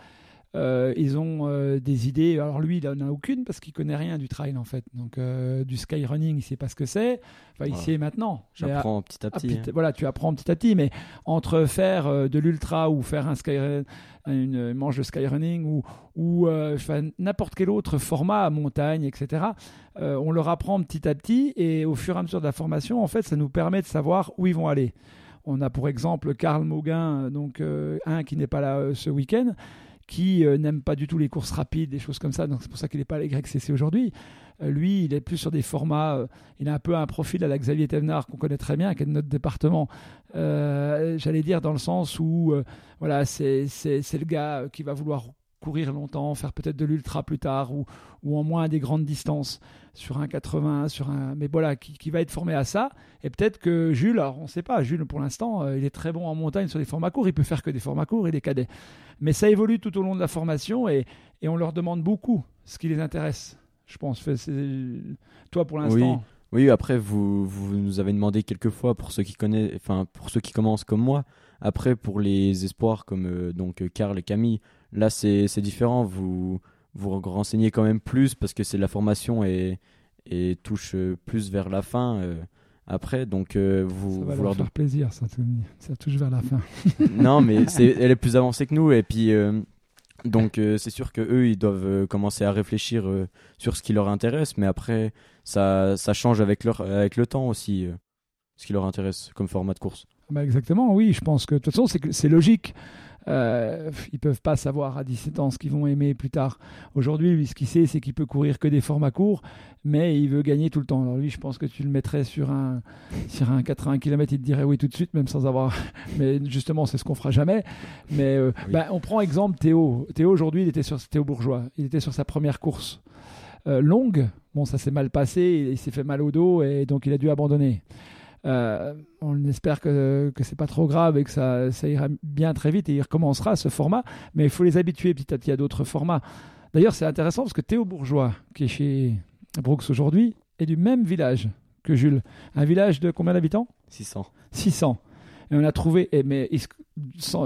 Euh, ils ont euh, des idées. Alors lui, il n'en a aucune parce qu'il connaît rien du trail en fait. Donc euh, du skyrunning, il sait pas ce que c'est. Enfin, il sait maintenant. J'apprends petit à petit. voilà, tu apprends petit à petit. Mais entre faire de l'ultra ou faire un sky, une manche de skyrunning ou, ou n'importe quel autre format à montagne, etc. on leur apprend petit à petit et au fur et à mesure de la formation, en fait, ça nous permet de savoir où ils vont aller. On a pour exemple Karl Mauguin, donc un qui n'est pas là ce week-end, qui n'aime pas du tout les courses rapides, des choses comme ça. Donc c'est pour ça qu'il n'est pas à l'YCC aujourd'hui. lui, il est plus sur des formats. il a un peu un profil à la Xavier Thévenard qu'on connaît très bien, qui est de notre département. J'allais dire dans le sens où voilà, c'est le gars qui va vouloir courir longtemps, faire peut-être de l'ultra plus tard ou, ou en moins des grandes distances sur un 80, sur un mais voilà qui, va être formé à ça et peut-être que Jules, alors on ne sait pas, Jules pour l'instant euh, il est très bon en montagne sur des formats courts, il peut faire que des formats courts et des cadets, mais ça évolue tout au long de la formation et, et on leur demande beaucoup ce qui les intéresse, je pense. Toi pour l'instant. Oui. oui. après vous, vous nous avez demandé quelques fois pour ceux qui connaissent, enfin pour ceux qui commencent comme moi. Après pour les espoirs comme euh, donc Karl et Camille, Là, c'est différent. Vous vous renseignez quand même plus parce que c'est la formation et, et touche plus vers la fin. Euh, après, donc euh, vous, ça va leur faire plaisir, ça, ça touche vers la fin. [LAUGHS] non, mais [LAUGHS] elle est plus avancée que nous et puis euh, donc c'est sûr que eux ils doivent commencer à réfléchir sur ce qui leur intéresse, mais après ça, ça change avec leur avec le temps aussi ce qui leur intéresse comme format de course. Bah exactement, oui, je pense que de toute façon c'est logique. Euh, ils peuvent pas savoir à 17 ans ce qu'ils vont aimer plus tard. Aujourd'hui, lui, ce qu'il sait, c'est qu'il peut courir que des formats courts, mais il veut gagner tout le temps. Alors lui, je pense que tu le mettrais sur un, sur un 80 km, il te dirait oui tout de suite, même sans avoir. [LAUGHS] Mais justement, c'est ce qu'on fera jamais. Mais euh, bah, on prend exemple Théo. Théo aujourd'hui, il était sur Théo Bourgeois. Il était sur sa première course euh, longue. Bon, ça s'est mal passé. Il s'est fait mal au dos et donc il a dû abandonner. Euh, on espère que, que c'est pas trop grave et que ça, ça, ira bien très vite et il recommencera ce format. Mais il faut les habituer petit à petit à d'autres formats. D'ailleurs, c'est intéressant parce que Théo Bourgeois, qui est chez Brooks aujourd'hui, est du même village que Jules. Un village de combien d'habitants? 600. 600. Et on a trouvé, et mais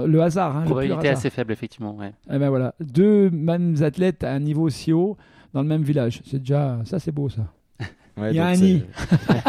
le hasard. Hein, Probabilité assez faible, effectivement. Ouais. Et eh ben voilà, deux mêmes athlètes à un niveau si haut dans le même village. C'est déjà, ça c'est beau ça. Il y a un nid.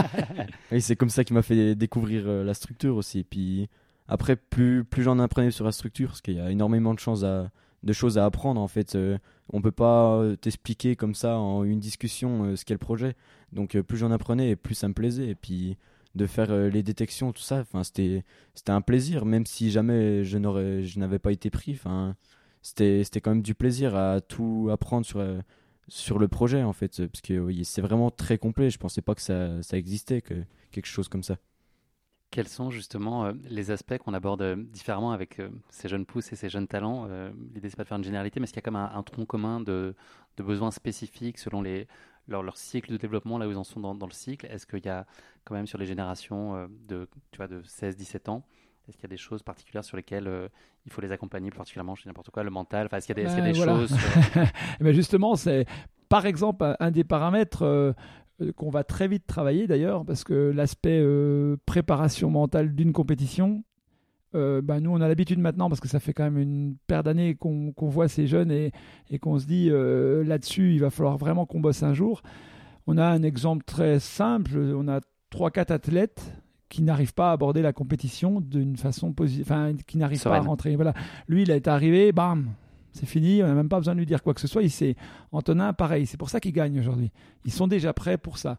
[LAUGHS] oui, c'est comme ça qui m'a fait découvrir euh, la structure aussi. Puis après, plus, plus j'en apprenais sur la structure, parce qu'il y a énormément de, choses à, de choses à apprendre en fait. Euh, on peut pas euh, t'expliquer comme ça en une discussion ce qu'est le projet. Donc plus j'en apprenais, plus ça me plaisait. Et puis de faire les détections, tout ça, c'était un plaisir, même si jamais je n'avais pas été pris. C'était quand même du plaisir à tout apprendre sur sur le projet en fait. Parce que oui, c'est vraiment très complet. Je pensais pas que ça, ça, existait que quelque chose comme ça. Quels sont justement euh, les aspects qu'on aborde euh, différemment avec euh, ces jeunes pousses et ces jeunes talents? L'idée, c'est pas de faire une généralité, mais est-ce qu'il y a comme un, un tronc commun de, de, besoins spécifiques selon les, leur, leur, cycle de développement, là où ils en sont dans, dans le cycle? Est-ce qu'il y a quand même sur les générations de, tu vois, de 16-17 ans, est-ce qu'il y a des choses particulières sur lesquelles euh, il faut les accompagner, particulièrement chez n'importe quoi, le mental? Enfin, Est-ce qu'il y a des, ben, choses [LAUGHS] eh ben, Justement, c'est par exemple un des paramètres euh, qu'on va très vite travailler d'ailleurs, parce que l'aspect euh, préparation mentale d'une compétition, ben, nous on a l'habitude maintenant, parce que ça fait quand même une paire d'années qu'on voit ces jeunes et, et qu'on se dit là-dessus, il va falloir vraiment qu'on bosse un jour. On a un exemple très simple, on a 3-4 athlètes qui n'arrive pas à aborder la compétition d'une façon positive, enfin, qui n'arrive pas à rentrer. Voilà. Lui, il est arrivé, bam, c'est fini, on n'a même pas besoin de lui dire quoi que ce soit. Il sait. Antonin, pareil, c'est pour ça qu'il gagne aujourd'hui. Ils sont déjà prêts pour ça,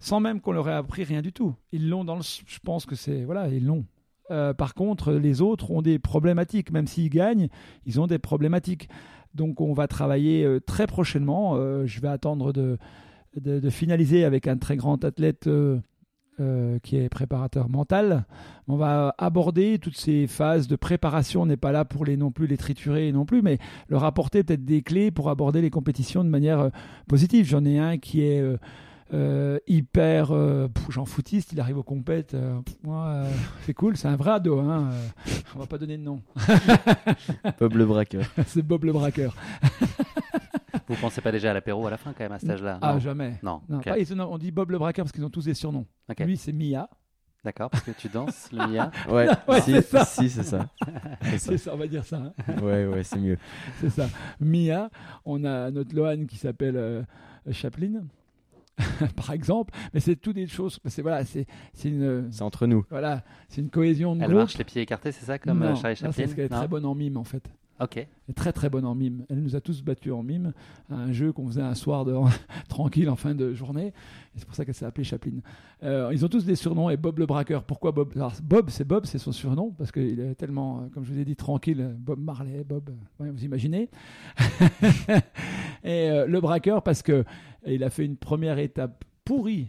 sans même qu'on leur ait appris rien du tout. Ils l'ont dans le. Je pense que c'est. Voilà, ils l'ont. Euh, par contre, les autres ont des problématiques. Même s'ils gagnent, ils ont des problématiques. Donc, on va travailler euh, très prochainement. Euh, je vais attendre de, de, finaliser avec un très grand athlète euh, qui est préparateur mental. On va aborder toutes ces phases de préparation. On n'est pas là pour les non plus les triturer non plus, mais leur apporter peut-être des clés pour aborder les compétitions de manière euh, positive. J'en ai un qui est euh, hyper j'en foutiste, il arrive aux compètes. c'est cool, c'est un vrai ado. Hein, on va pas donner de nom. [LAUGHS] Bob le braqueur. [LAUGHS] c'est Bob le braqueur. Vous pensez pas déjà à l'apéro à la fin quand même à cet âge-là Ah jamais. Non. on dit Bob le braqueur parce qu'ils ont tous des surnoms. Lui c'est Mia. D'accord, parce que tu danses le Mia. [LAUGHS] [LAUGHS] Ouais, si, c'est ça. c'est ça. on va dire ça. Hein. [LAUGHS] Ouais, ouais, c'est mieux. c'est ça. Mia, on a notre Lohan qui s'appelle euh, Chaplin. par exemple, mais c'est toutes des choses. C'est voilà, c'est une. C'est entre nous. Voilà, c'est une cohésion de Elle marche les pieds écartés, c'est ça comme euh, Charlie Chaplin. C'est qu'elle est très bonne en mime en fait. Ok. Elle est très très bonne en mime. Elle nous a tous battus en mime. Un jeu qu'on faisait un soir de... [LAUGHS] tranquille en fin de journée. C'est pour ça qu'elle s'est appelée Chaplin. Euh, ils ont tous des surnoms. Et Bob le braqueur, pourquoi Bob? Bob, c'est Bob, c'est son surnom parce qu'il est tellement, euh, comme je vous ai dit, tranquille. Bob Marley, Bob, vous imaginez. [LAUGHS] et euh, le braqueur parce que il a fait une première étape pourrie.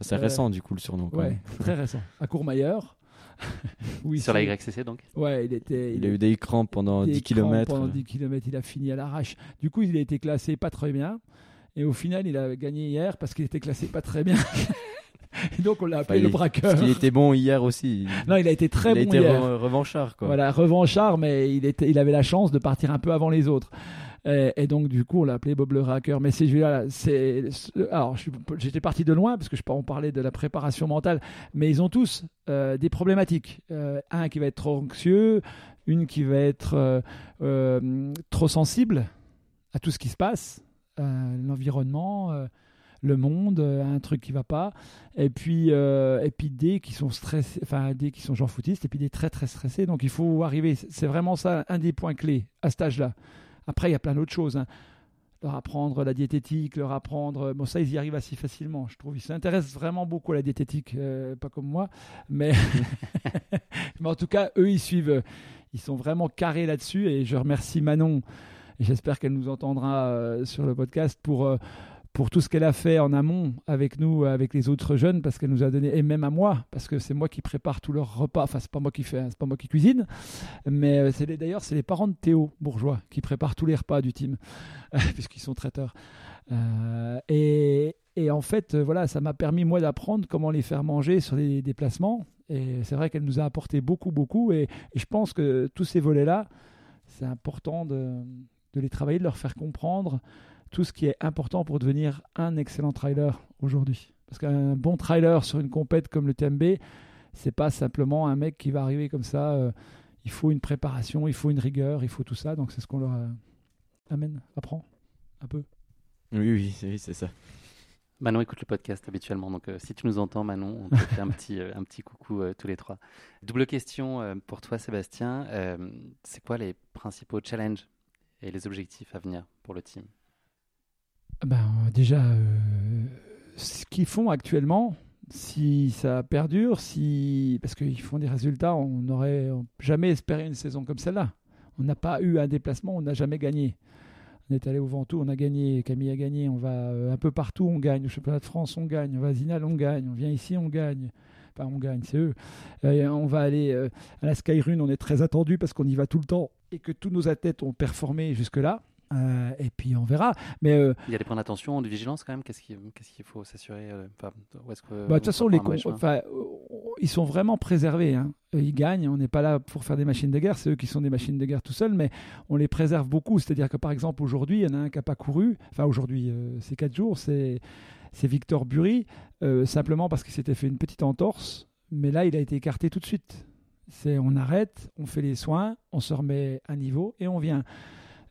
C'est récent du coup le surnom. ouais, très récent. À Courmayeur. Oui, sur la YCC donc Ouais, il, était, il, a eu des écrans pendant 10 km. Pendant 10 km, il a fini à l'arrache. Du coup, il a été classé pas très bien. Et au final, il a gagné hier parce qu'il était classé pas très bien. [LAUGHS] Et donc on l'a appelé le braqueur. Il était bon hier aussi. Non, il a été très bon hier. Il était revanchard quoi. Voilà, revanchard, mais il, était, il avait la chance de partir un peu avant les autres. Et, donc, du coup, on l'a appelé Bob le Racker. Mais c'est c'est. Alors, j'étais parti de loin parce que je on parlait de la préparation mentale, mais ils ont tous euh, des problématiques. Euh, un qui va être trop anxieux, une qui va être euh, trop sensible à tout ce qui se passe, l'environnement le monde, un truc qui va pas, et puis et puis des qui sont stressés, enfin des qui sont gens foutistes, et puis des très très stressés. Donc il faut arriver. C'est vraiment ça un des points clés à cet âge-là. Après, il y a plein d'autres choses. Hein. Leur apprendre la diététique, leur apprendre. Bon, ça, ils y arrivent assez facilement, je trouve. Ils s'intéressent vraiment beaucoup à la diététique, euh, pas comme moi. Mais... [LAUGHS] [LAUGHS] mais en tout cas, eux, ils suivent. Ils sont vraiment carrés là-dessus. Et je remercie Manon. J'espère qu'elle nous entendra euh, sur le podcast pour. Euh, pour tout ce qu'elle a fait en amont avec nous, avec les autres jeunes, parce qu'elle nous a donné, et même à moi, parce que c'est moi qui prépare tous leurs repas. Enfin, c'est pas moi qui fais, c'est pas moi qui cuisine, mais euh, c'est d'ailleurs c'est les parents de Théo Bourgeois qui préparent tous les repas du team, [LAUGHS] puisqu'ils sont traiteurs. Euh, et, et, en fait, euh, voilà, ça m'a permis moi d'apprendre comment les faire manger sur les déplacements. Et c'est vrai qu'elle nous a apporté beaucoup, beaucoup. Et, et je pense que tous ces volets-là, c'est important de, de les travailler, de leur faire comprendre tout ce qui est important pour devenir un excellent trailer aujourd'hui. Parce qu'un bon trailer sur une compète comme le TMB, c'est pas simplement un mec qui va arriver comme ça. Euh, il faut une préparation, il faut une rigueur, il faut tout ça. Donc c'est ce qu'on leur euh, amène, apprend un peu. Oui, oui, c'est ça. Manon écoute le podcast habituellement, donc euh, si tu nous entends, Manon, on te fait un petit, un petit coucou tous les trois. Double question pour toi, Sébastien. c'est quoi les principaux challenges et les objectifs à venir pour le team? Ben, Déjà, euh, ce qu'ils font actuellement, si ça perdure, si parce qu'ils font des résultats, on n'aurait jamais espéré une saison comme celle-là. On n'a pas eu un déplacement, on n'a jamais gagné. On est allé au Ventoux, on a gagné, Camille a gagné, on va euh, un peu partout, on gagne. Au championnat de France, on gagne. On va à Zinal, on gagne. On vient ici, on gagne. Enfin, on gagne, c'est eux. Euh, on va aller à la Skyrun, on est très attendu parce qu'on y va tout le temps et que tous nos athlètes ont performé jusque-là. Euh, et puis on verra. Mais euh, il y a des points d'attention, de vigilance quand même. Qu'est-ce qu'il faut s'assurer euh, bah, De toute façon, les ils sont vraiment préservés. Hein. Ils gagnent. On n'est pas là pour faire des machines de guerre. C'est eux qui sont des machines de guerre tout seuls, mais on les préserve beaucoup. C'est-à-dire que par exemple aujourd'hui, il y en a un qui n'a pas couru. Enfin aujourd'hui, c'est quatre jours. C'est c'est Victor Bury, simplement parce qu'il s'était fait une petite entorse. Mais là, il a été écarté tout de suite. C'est on arrête, on fait les soins, on se remet à niveau et on vient.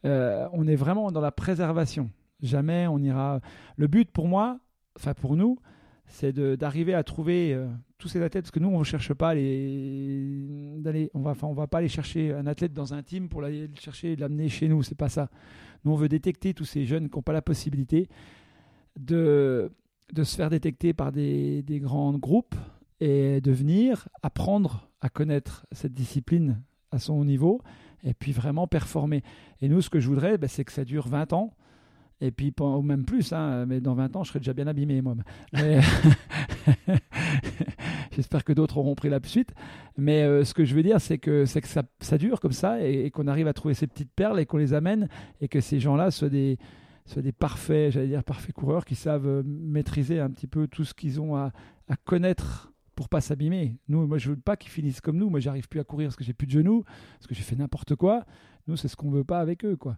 Euh, on est vraiment dans la préservation. Jamais on ira. Le but pour moi, enfin pour nous, c'est d'arriver à trouver euh, tous ces athlètes parce que nous on ne cherche pas les d'aller on va enfin on va pas aller chercher un athlète dans un team pour aller le chercher l'amener chez nous c'est pas ça nous on veut détecter tous ces jeunes qui n'ont pas la possibilité de de se faire détecter par des, des grands groupes et de venir apprendre à connaître cette discipline à son niveau et puis vraiment performer. Et nous, ce que je voudrais, ben, c'est que ça dure 20 ans. Et puis, ou même plus, hein, mais dans 20 ans, je serai déjà bien abîmé, moi. [LAUGHS] J'espère que d'autres auront pris la suite. Mais euh, ce que je veux dire, c'est que, ça, dure comme ça et, qu'on arrive à trouver ces petites perles et qu'on les amène et que ces gens-là soient des, parfaits, j'allais dire parfaits coureurs qui savent euh, maîtriser un petit peu tout ce qu'ils ont à connaître pour pas s'abîmer. Nous, moi, je veux pas qu'ils finissent comme nous. Moi, j'arrive plus à courir parce que j'ai plus de genoux, parce que j'ai fait n'importe quoi. Nous, c'est ce qu'on veut pas avec eux, quoi.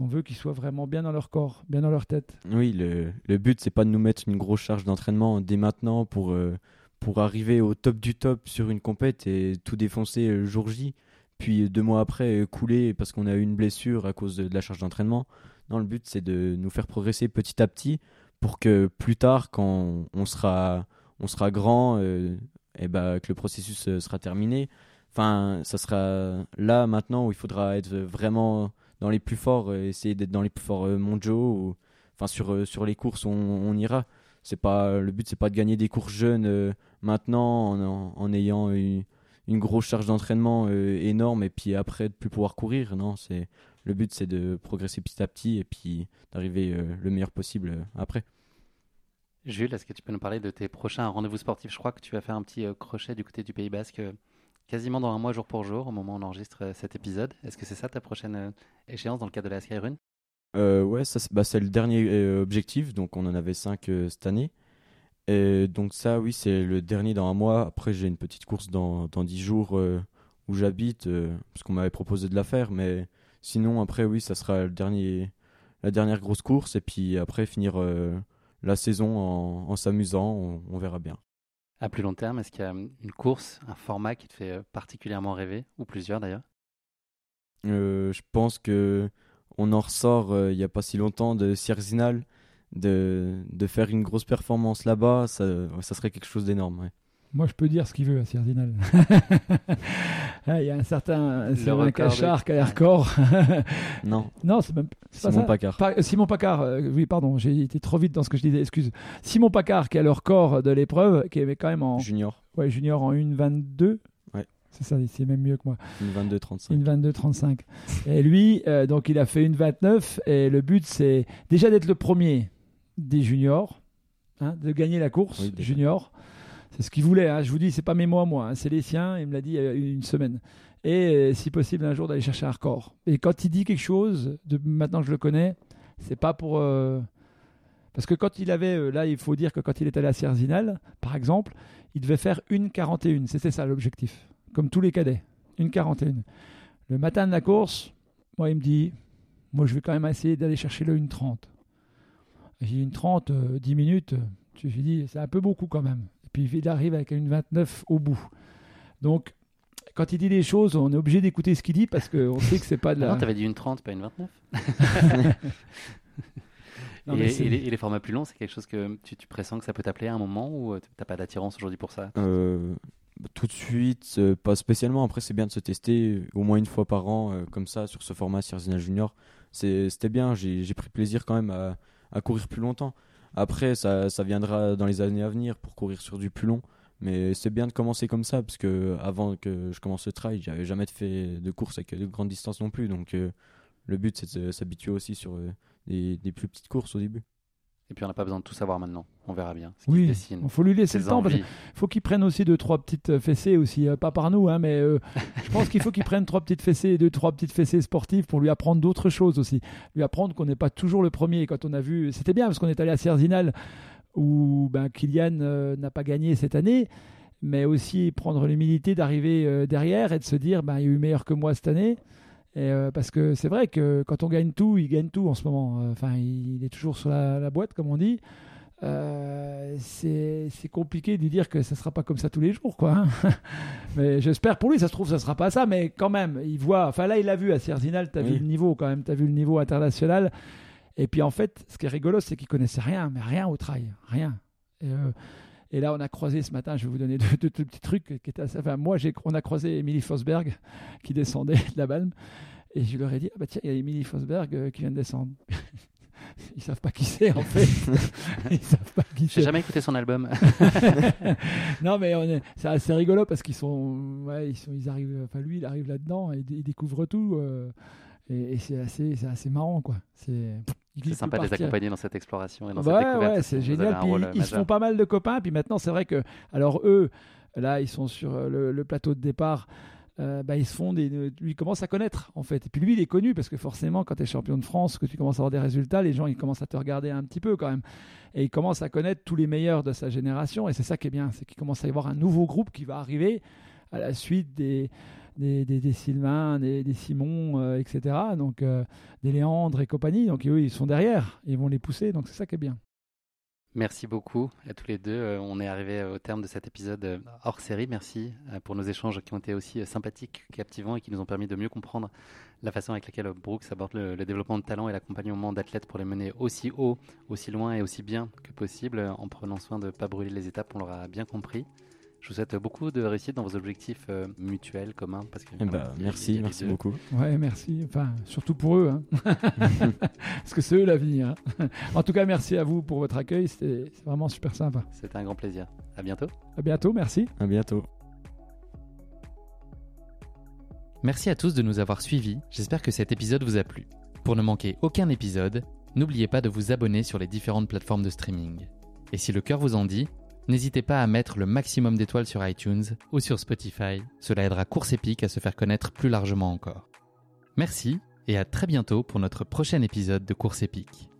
On veut qu'ils soient vraiment bien dans leur corps, bien dans leur tête. Oui, le, but, c'est pas de nous mettre une grosse charge d'entraînement dès maintenant pour, euh, pour arriver au top du top sur une compète et tout défoncer le jour J, puis deux mois après couler parce qu'on a eu une blessure à cause de, de la charge d'entraînement. Non, le but, c'est de nous faire progresser petit à petit pour que plus tard, quand on sera on sera grand, euh, et bah, que le processus euh, sera terminé, enfin, ça sera là maintenant où il faudra être vraiment dans les plus forts, essayer d'être dans les plus forts mondiaux. Enfin, sur, sur les courses, on, on ira. C'est pas le but, c'est pas de gagner des courses jeunes maintenant en, en, ayant une, une, grosse charge d'entraînement énorme et puis après de plus pouvoir courir. Non, c'est le but, c'est de progresser petit à petit et puis d'arriver le meilleur possible après. Jules, est-ce que tu peux nous parler de tes prochains rendez-vous sportifs? Je crois que tu vas faire un petit euh, crochet du côté du Pays Basque euh, quasiment dans un mois jour pour jour au moment où on enregistre euh, cet épisode. Est-ce que c'est ça ta prochaine échéance dans le cadre de la Skyrun euh, Ouais, ça, bah, c'est le dernier objectif, donc on en avait cinq cette année. Et donc ça, oui, c'est le dernier dans un mois. Après, j'ai une petite course dans, dans 10 jours où j'habite, parce qu'on m'avait proposé de la faire. Mais sinon, après, oui, ça sera le dernier, la dernière grosse course. Et puis après, finir la saison en, s'amusant, on, verra bien. À plus long terme, est-ce qu'il y a une course, un format qui te fait euh, particulièrement rêver, ou plusieurs d'ailleurs? Euh, Je pense que on en ressort euh, il n'y a pas si longtemps de Sierzinal, de, de faire une grosse performance là-bas, ça, ça serait quelque chose d'énorme. Moi, je peux dire ce qu'il veut à. [LAUGHS] Ah, il y a un certain Simon Cachard qui a record. [LAUGHS] non. Non, c'est même Simon Pacard. Simon Pacard, euh, oui, pardon, j'ai été trop vite dans ce que je disais, excuse. Simon Pacard qui a le record de l'épreuve, qui est quand même en. Junior. Ouais, junior en 1,22. Ouais. C'est ça, c'est même mieux que moi. Une 22-35. Une 22-35. et lui, euh, donc il a fait une 29 et le but c'est déjà d'être le premier des juniors, hein, de gagner la course junior. C'est ce qu'il voulait. Hein. Je vous dis, c'est pas mes mots moi, hein. c'est les siens. Il me l'a dit il y a une semaine. Et euh, si possible, un jour d'aller chercher un record. Et quand il dit quelque chose, de, maintenant que je le connais, c'est pas pour. Euh, parce que quand il avait, euh, là, il faut dire que quand il est allé à Cerzinal, par exemple, il devait faire une 41. C'était ça l'objectif. Comme tous les cadets. Une 41. Le matin de la course, moi, il me dit Moi, je vais quand même essayer d'aller chercher le 1,30. J'ai une 30, 10 minutes. Je lui dis C'est un peu beaucoup quand même puis il arrive avec une 29 au bout. Donc, quand il dit des choses, on est obligé d'écouter ce qu'il dit parce qu'on sait que c'est pas de la. Non, t'avais dit une 30, pas une 29. [LAUGHS] et, les, formats plus longs, c'est quelque chose que tu, tu, pressens que ça peut t'appeler à un moment ou euh, t'as pas d'attirance aujourd'hui pour ça? Euh, Tout de suite, euh, pas spécialement. Après, c'est bien de se tester au moins une fois par an, comme ça, sur ce format Sierzinal Junior. C'était bien, j'ai pris plaisir quand même à, à courir plus longtemps. Après, ça, ça, viendra dans les années à venir pour courir sur du plus long. Mais c'est bien de commencer comme ça, parce que avant que je commence le trail, j'avais jamais fait de course avec de grandes distances non plus. Donc euh, le but, c'est de s'habituer aussi sur euh, des, des, plus petites courses au début. Et puis on n'a pas besoin de tout savoir maintenant. On verra bien. oui, il faut lui laisser le temps. Il faut qu'il prenne aussi deux trois petites euh, fessées aussi, euh, pas par nous, hein, mais euh, je pense qu'il faut qu'il prenne trois petites fessées, deux trois petites fessées sportives pour lui apprendre d'autres choses aussi. Lui apprendre qu'on n'est pas toujours le premier. Quand on a vu, c'était bien parce qu'on est allé à Cerzinal où ben, Kylian n'a pas gagné cette année, mais aussi prendre l'humilité d'arriver derrière et de se dire ben, il y a eu meilleur que moi cette année. Euh, parce que c'est vrai que quand on gagne tout, il gagne tout en ce moment. Euh, enfin, il est toujours sur la, boîte, comme on dit. Euh, c'est compliqué de dire que ça sera pas comme ça tous les jours, quoi. Hein. [LAUGHS] mais j'espère pour lui, ça se trouve, ça sera pas ça. Mais quand même, il voit. Enfin, là, il a vu à Cerzinal, tu as vu le niveau quand même, tu as vu le niveau international. Et puis en fait, ce qui est rigolo, c'est qu'il connaissait rien, mais rien au trail, rien. Et, et là, on a croisé ce matin, je vais vous donner deux, petits trucs qui étaient assez. Enfin, moi, on a croisé Émilie Fosberg qui descendait de la Balme. Et je leur ai dit ah bah tiens, il y a Émilie Fosberg euh, qui vient de descendre. [LAUGHS] Ils savent pas qui c'est en fait. [LAUGHS] Ils savent pas qui c'est. J'ai jamais écouté son album. [LAUGHS] non mais c'est assez rigolo parce qu'ils sont, ouais, ils sont, ils arrivent. Enfin lui, il arrive là-dedans et il découvre tout. Euh, et, c'est assez, c'est assez marrant quoi. C'est c'est sympa de les accompagner dans cette exploration et dans cette découverte. Ouais, c'est génial. Puis ils se font pas mal de copains. Puis maintenant, c'est vrai que, alors eux, là, ils sont sur euh, le, plateau de départ. Euh, bah, ils se font des, lui commencent à connaître en fait. Et puis lui, il est connu parce que forcément, quand tu es champion de France, que tu commences à avoir des résultats, les gens ils commencent à te regarder un petit peu quand même. Et il commence à connaître tous les meilleurs de sa génération. Et c'est ça qui est bien, c'est qu'il commence à y avoir un nouveau groupe qui va arriver à la suite des, des, des, Sylvain, des, des Simon, euh, etc. Donc euh, des Léandre et compagnie. Donc eux, ils sont derrière, ils vont les pousser. Donc c'est ça qui est bien. Merci beaucoup à tous les deux. Euh, on est arrivé au terme de cet épisode hors série. Merci pour nos échanges qui ont été aussi sympathiques, captivants et qui nous ont permis de mieux comprendre la façon avec laquelle Brooks aborde le, le développement de talent et l'accompagnement d'athlètes pour les mener aussi haut, aussi loin et aussi bien que possible en prenant soin de ne pas brûler les étapes. On l'aura bien compris. Je vous souhaite beaucoup de réussite dans vos objectifs euh, mutuels, communs. Parce que, eh ben, merci, merci beaucoup. Ouais, merci. Enfin, surtout pour eux. Hein. [LAUGHS] parce que c'est eux la vie. Hein. en tout cas, merci à vous pour votre accueil. C'était vraiment super sympa. C'était un grand plaisir. À bientôt. À bientôt, merci. À bientôt. Merci à tous de nous avoir suivis. J'espère que cet épisode vous a plu. Pour ne manquer aucun épisode, n'oubliez pas de vous abonner sur les différentes plateformes de streaming. Et si le cœur vous en dit, n'hésitez pas à mettre le maximum d'étoiles sur iTunes ou sur Spotify. Cela aidera Course Épique à se faire connaître plus largement encore. Merci et à très bientôt pour notre prochain épisode de Course Épique.